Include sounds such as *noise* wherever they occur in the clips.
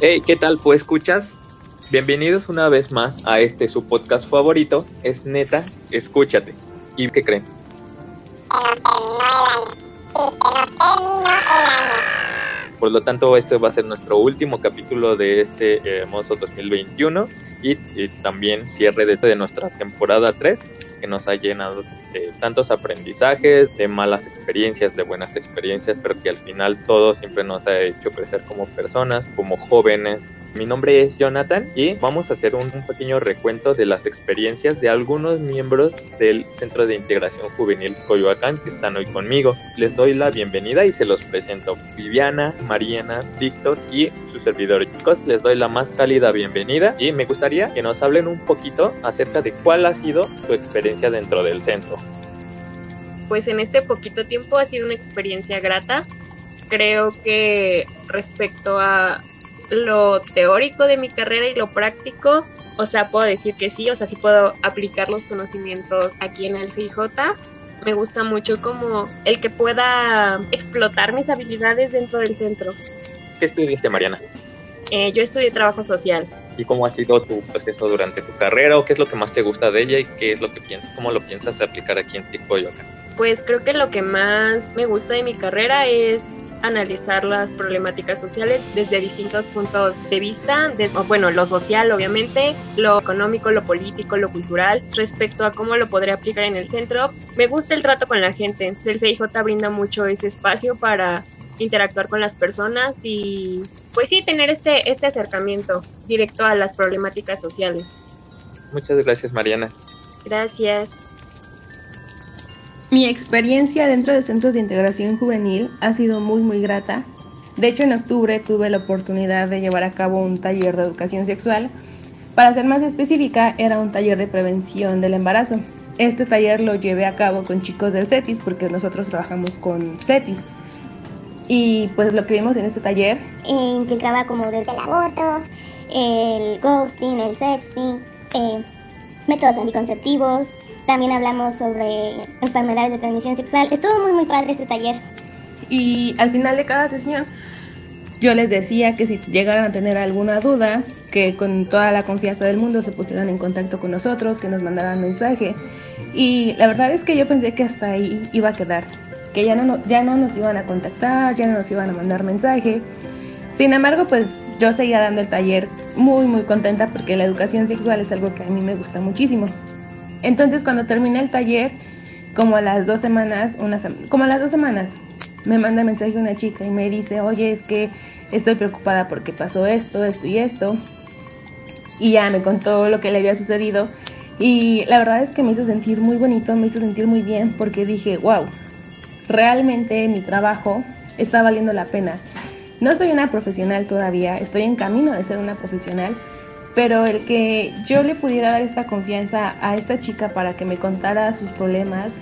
Hey, ¿qué tal? Pues escuchas. Bienvenidos una vez más a este su podcast favorito, es neta, escúchate. ¿Y qué creen? Por lo tanto, este va a ser nuestro último capítulo de este hermoso 2021 y, y también cierre de, de nuestra temporada 3 que nos ha llenado de tantos aprendizajes, de malas experiencias, de buenas experiencias, pero que al final todo siempre nos ha hecho crecer como personas, como jóvenes, mi nombre es Jonathan y vamos a hacer un, pequeño recuento de las experiencias de algunos miembros del Centro de Integración Juvenil Coyoacán que están hoy conmigo. Les doy la bienvenida y se los presento. Viviana, Mariana, Víctor y su servidor. Chicos, les doy la más cálida bienvenida y me gustaría que nos hablen un poquito acerca de cuál ha sido su experiencia dentro del centro. Pues en este poquito tiempo ha sido una experiencia grata. Creo que respecto a lo teórico de mi carrera y lo práctico, o sea, puedo decir que sí, o sea, sí puedo aplicar los conocimientos aquí en el CIJ. Me gusta mucho como el que pueda explotar mis habilidades dentro del centro. ¿Qué estudiaste, Mariana? Eh, yo estudié trabajo social. ¿Y cómo ha sido tu proceso durante tu carrera? ¿O qué es lo que más te gusta de ella y qué es lo que piensas, cómo lo piensas aplicar aquí en acá? Pues creo que lo que más me gusta de mi carrera es analizar las problemáticas sociales desde distintos puntos de vista, de, bueno, lo social obviamente, lo económico, lo político, lo cultural, respecto a cómo lo podría aplicar en el centro. Me gusta el trato con la gente, el CIJ brinda mucho ese espacio para interactuar con las personas y pues sí, tener este, este acercamiento directo a las problemáticas sociales. Muchas gracias Mariana. Gracias. Mi experiencia dentro de centros de integración juvenil ha sido muy muy grata. De hecho, en octubre tuve la oportunidad de llevar a cabo un taller de educación sexual. Para ser más específica, era un taller de prevención del embarazo. Este taller lo llevé a cabo con chicos del CETIS porque nosotros trabajamos con CETIS. Y pues lo que vimos en este taller implicaba como desde el aborto, el ghosting, el sexting, eh, métodos anticonceptivos, también hablamos sobre enfermedades de transmisión sexual. Estuvo muy, muy padre este taller. Y al final de cada sesión, yo les decía que si llegaran a tener alguna duda, que con toda la confianza del mundo se pusieran en contacto con nosotros, que nos mandaran mensaje. Y la verdad es que yo pensé que hasta ahí iba a quedar, que ya no, ya no nos iban a contactar, ya no nos iban a mandar mensaje. Sin embargo, pues yo seguía dando el taller muy, muy contenta porque la educación sexual es algo que a mí me gusta muchísimo. Entonces cuando terminé el taller, como a las dos semanas, una como a las dos semanas, me manda mensaje una chica y me dice, oye, es que estoy preocupada porque pasó esto, esto y esto. Y ya me contó lo que le había sucedido. Y la verdad es que me hizo sentir muy bonito, me hizo sentir muy bien porque dije, wow, realmente mi trabajo está valiendo la pena. No soy una profesional todavía, estoy en camino de ser una profesional, pero el que yo le pudiera dar esta confianza a esta chica para que me contara sus problemas,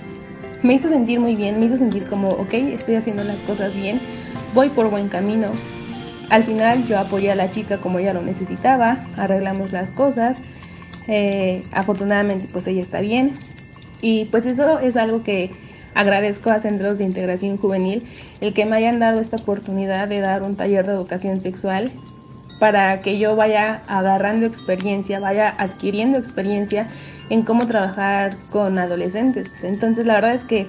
me hizo sentir muy bien, me hizo sentir como, ok, estoy haciendo las cosas bien, voy por buen camino. Al final yo apoyé a la chica como ella lo necesitaba, arreglamos las cosas, eh, afortunadamente pues ella está bien y pues eso es algo que agradezco a Centros de Integración Juvenil, el que me hayan dado esta oportunidad de dar un taller de educación sexual para que yo vaya agarrando experiencia, vaya adquiriendo experiencia en cómo trabajar con adolescentes. Entonces la verdad es que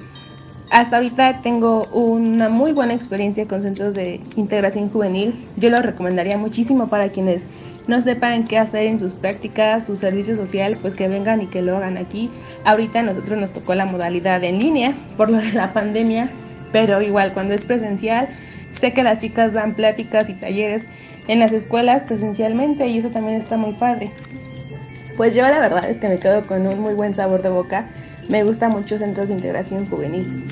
hasta ahorita tengo una muy buena experiencia con centros de integración juvenil. Yo lo recomendaría muchísimo para quienes no sepan qué hacer en sus prácticas, su servicio social, pues que vengan y que lo hagan aquí. Ahorita a nosotros nos tocó la modalidad en línea por lo de la pandemia, pero igual cuando es presencial, sé que las chicas dan pláticas y talleres en las escuelas presencialmente y eso también está muy padre. Pues yo la verdad es que me quedo con un muy buen sabor de boca. Me gusta mucho centros de integración juvenil.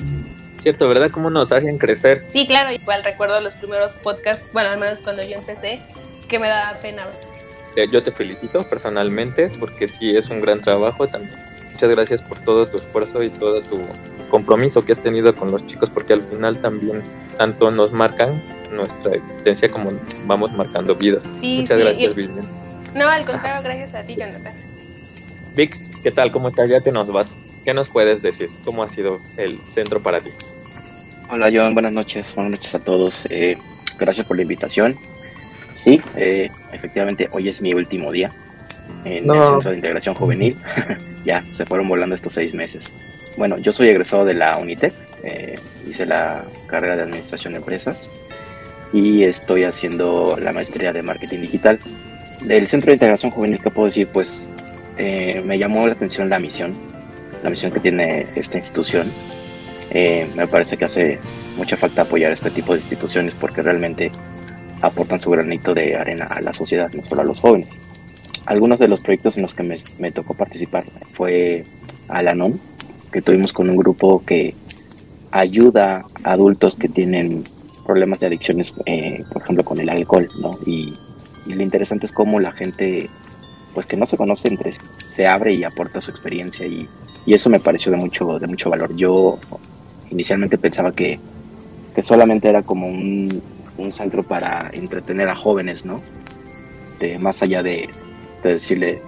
Cierto, ¿verdad? ¿Cómo nos hacen crecer? Sí, claro, igual recuerdo los primeros podcasts, bueno, al menos cuando yo empecé, que me daba pena. Eh, yo te felicito personalmente porque sí es un gran trabajo también. Muchas gracias por todo tu esfuerzo y todo tu compromiso que has tenido con los chicos porque al final también tanto nos marcan nuestra existencia como vamos marcando vida. Muchas gracias, Vivian. No, al contrario, gracias a ti, Jonathan. Vic, ¿qué tal? ¿Cómo estás? Ya te nos vas. ¿Qué nos puedes decir? ¿Cómo ha sido el centro para ti? Hola, John. Buenas noches. Buenas noches a todos. Eh, gracias por la invitación. Sí, eh, efectivamente, hoy es mi último día en el Centro de Integración Juvenil. *laughs* ya, se fueron volando estos seis meses. Bueno, yo soy egresado de la Unitec, eh, hice la carrera de Administración de Empresas y estoy haciendo la maestría de Marketing Digital. Del Centro de Integración Juvenil, ¿qué puedo decir? Pues eh, me llamó la atención la misión, la misión que tiene esta institución. Eh, me parece que hace mucha falta apoyar este tipo de instituciones porque realmente aportan su granito de arena a la sociedad, no solo a los jóvenes. Algunos de los proyectos en los que me, tocó participar fue Alanon, que tuvimos con un grupo que ayuda a adultos que tienen problemas de adicciones, eh, por ejemplo, con el alcohol, ¿no? Y, lo interesante es cómo la gente, pues que no se conoce entre sí, se abre y aporta su experiencia y, y, eso me pareció de mucho, de mucho valor. Yo inicialmente pensaba que, que solamente era como un, un centro para entretener a jóvenes, ¿no? De, más allá de, decirle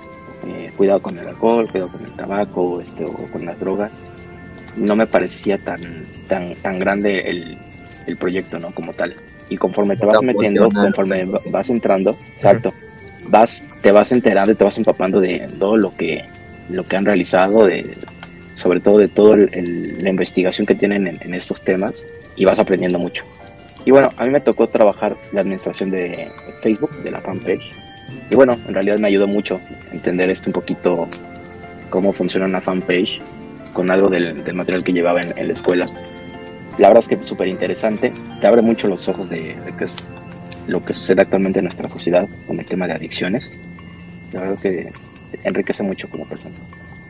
eh, cuidado con el alcohol, cuidado con el tabaco este, o con las drogas, no me parecía tan, tan, tan grande el, el proyecto, ¿no? Como tal. Y conforme te vas metiendo, conforme vas entrando, exacto, vas, te vas enterando y te vas empapando de todo lo que, lo que han realizado, de, sobre todo de toda la investigación que tienen en, en estos temas y vas aprendiendo mucho. Y bueno, a mí me tocó trabajar la administración de Facebook, de la fanpage. Y bueno, en realidad me ayudó mucho entender esto un poquito, cómo funciona una fanpage, con algo del, material que llevaba en, la escuela. La verdad es que es súper interesante, te abre mucho los ojos de, qué es lo que sucede actualmente en nuestra sociedad con el tema de adicciones. La verdad que enriquece mucho como persona.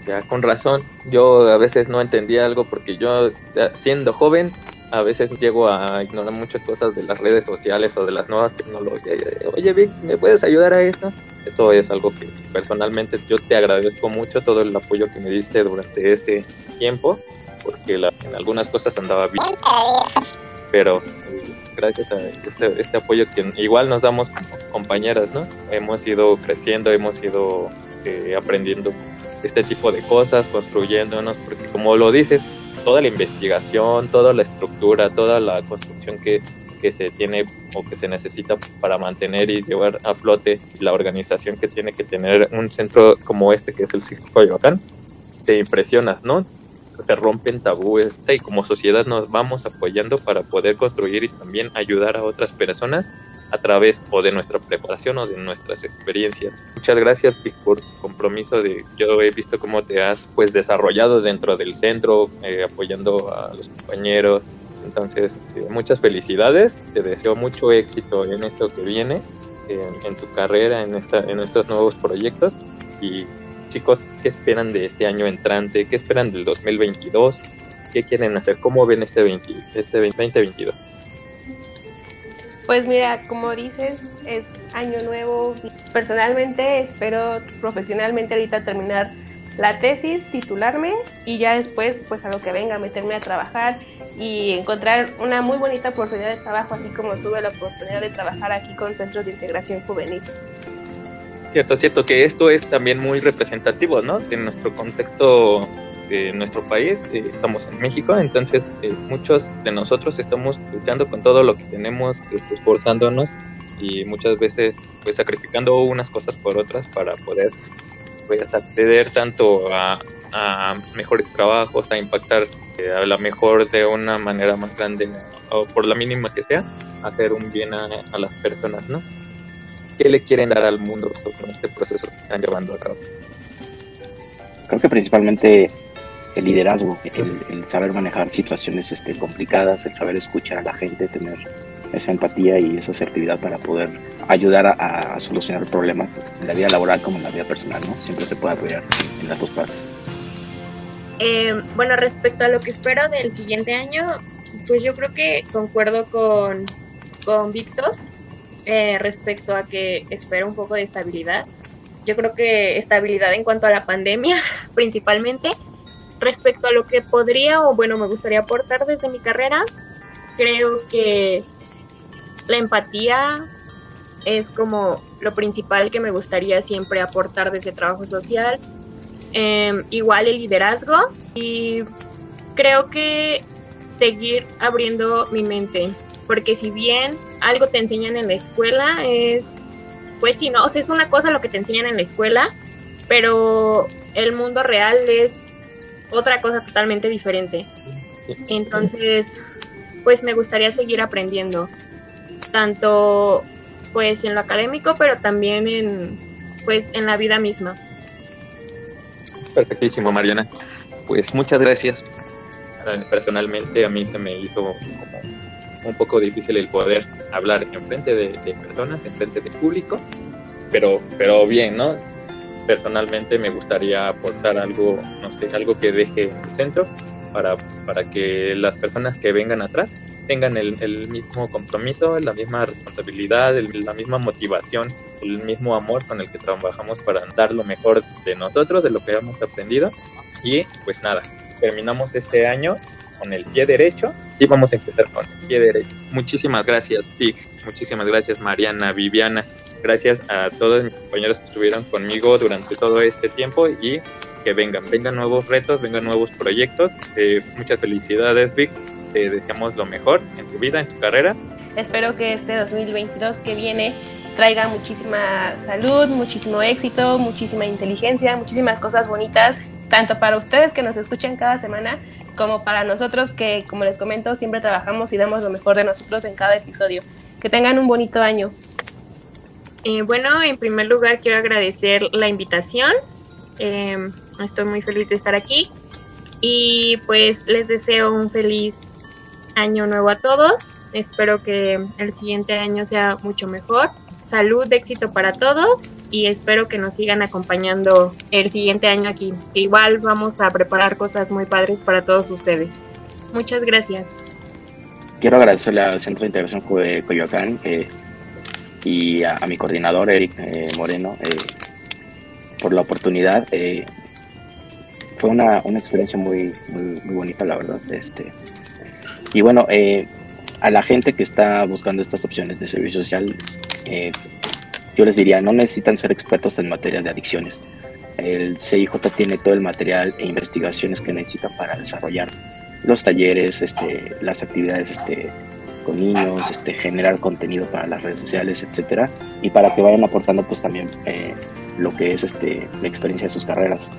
Ya, con razón. Yo a veces no entendía algo porque yo, siendo joven, a veces llego a ignorar muchas cosas de las redes sociales o de las nuevas tecnologías. Oye, Vic, ¿me puedes ayudar a esto? Eso es algo que personalmente yo te agradezco mucho todo el apoyo que me diste durante este tiempo, porque en algunas cosas andaba bien, pero gracias a este, este, apoyo que igual nos damos como compañeras, ¿no? Hemos ido creciendo, hemos ido eh, aprendiendo este tipo de cosas, construyéndonos, porque como lo dices, toda la investigación, toda la estructura, toda la construcción que, que se tiene o que se necesita para mantener y llevar a flote la organización que tiene que tener un centro como este que es el Circo Coyoacán, te impresionas, ¿no? Se rompen tabúes y como sociedad nos vamos apoyando para poder construir y también ayudar a otras personas a través o de nuestra preparación o de nuestras experiencias. Muchas gracias por compromiso de yo he visto cómo te has pues desarrollado dentro del centro eh, apoyando a los compañeros. Entonces, eh, muchas felicidades, te deseo mucho éxito en esto que viene, en, tu carrera, en, esta, en estos nuevos proyectos y chicos, ¿qué esperan de este año entrante? ¿Qué esperan del 2022? ¿Qué quieren hacer? ¿Cómo ven este, 20, este 2022? Pues mira, como dices, es año nuevo. Personalmente espero profesionalmente ahorita terminar la tesis, titularme y ya después, pues a lo que venga, meterme a trabajar y encontrar una muy bonita oportunidad de trabajo, así como tuve la oportunidad de trabajar aquí con Centros de Integración Juvenil. Cierto, cierto, que esto es también muy representativo, ¿no? De nuestro contexto de nuestro país, eh, estamos en México, entonces eh, muchos de nosotros estamos luchando con todo lo que tenemos, este, esforzándonos y muchas veces pues sacrificando unas cosas por otras para poder pues, acceder tanto a, mejores trabajos, a impactar eh, a la mejor de una manera más grande o por la mínima que sea, hacer un bien a las personas, ¿no? ¿Qué le quieren dar al mundo con este proceso que están llevando a cabo? Creo que principalmente el liderazgo, el, saber manejar situaciones este, complicadas, el saber escuchar a la gente, tener esa empatía y esa asertividad para poder ayudar a, solucionar problemas en la vida laboral como en la vida personal, ¿no? Siempre se puede apoyar en las dos partes. Eh, bueno, respecto a lo que espero del siguiente año, pues yo creo que concuerdo con, con Víctor eh, respecto a que espero un poco de estabilidad. Yo creo que estabilidad en cuanto a la pandemia, *laughs* principalmente, respecto a lo que podría o bueno me gustaría aportar desde mi carrera, creo que la empatía es como lo principal que me gustaría siempre aportar desde trabajo social. Em, igual el liderazgo y creo que seguir abriendo mi mente porque si bien algo te enseñan en la escuela es, pues sí, no, o sea, es una cosa lo que te enseñan en la escuela, pero el mundo real es otra cosa totalmente diferente. Entonces, pues me gustaría seguir aprendiendo, tanto pues en lo académico, pero también en pues en la vida misma. Perfectísimo, Mariana. Pues muchas gracias. Personalmente a mí se me hizo como un poco difícil el poder hablar en frente de, personas, en frente de público, pero, pero bien, ¿no? Personalmente me gustaría aportar algo, no sé, algo que deje el centro para, para que las personas que vengan atrás tengan el, mismo compromiso, la misma responsabilidad, la misma motivación, el mismo amor con el que trabajamos para dar lo mejor de nosotros, de lo que hemos aprendido. Y pues nada, terminamos este año con el pie derecho y vamos a empezar con el pie derecho. Muchísimas gracias, Vic. Muchísimas gracias, Mariana, Viviana. Gracias a todos mis compañeros que estuvieron conmigo durante todo este tiempo y que vengan, vengan nuevos retos, vengan nuevos proyectos. Eh, muchas felicidades, Vic. Te deseamos lo mejor en tu vida, en tu carrera. Espero que este 2022 que viene traiga muchísima salud, muchísimo éxito, muchísima inteligencia, muchísimas cosas bonitas, tanto para ustedes que nos escuchan cada semana, como para nosotros que, como les comento, siempre trabajamos y damos lo mejor de nosotros en cada episodio. Que tengan un bonito año. Eh, bueno, en primer lugar quiero agradecer la invitación. Em, estoy muy feliz de estar aquí y pues les deseo un feliz año nuevo a todos. Espero que el siguiente año sea mucho mejor salud, éxito para todos y espero que nos sigan acompañando el siguiente año aquí. Igual vamos a preparar cosas muy padres para todos ustedes. Muchas gracias. Quiero agradecerle al Centro de Integración Coyoacán eh, y a, mi coordinador Eric eh, Moreno eh, por la oportunidad. fue una, una experiencia muy, muy, muy, bonita, la verdad. Este, y bueno, a la gente que está buscando estas opciones de servicio social, eh, yo les diría, no necesitan ser expertos en materia de adicciones. El CIJ tiene todo el material e investigaciones que necesitan para desarrollar los talleres, este, las actividades este, con niños, este, generar contenido para las redes sociales, etcétera, y para que vayan aportando pues también eh, lo que es este, la experiencia de sus carreras.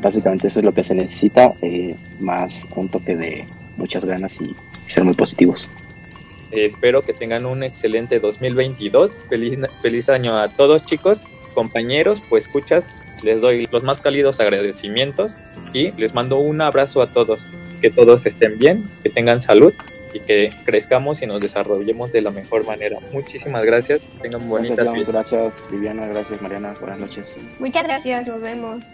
Básicamente eso es lo que se necesita, eh, más un toque de muchas ganas y ser muy positivos. Espero que tengan un excelente 2022. Feliz, feliz año a todos chicos, compañeros, pues escuchas, les doy los más cálidos agradecimientos y les mando un abrazo a todos. Que todos estén bien, que tengan salud y que crezcamos y nos desarrollemos de la mejor manera. Muchísimas gracias, tengan bonitas gracias, Gracias Viviana, gracias Mariana, buenas noches. Muchas gracias, nos vemos.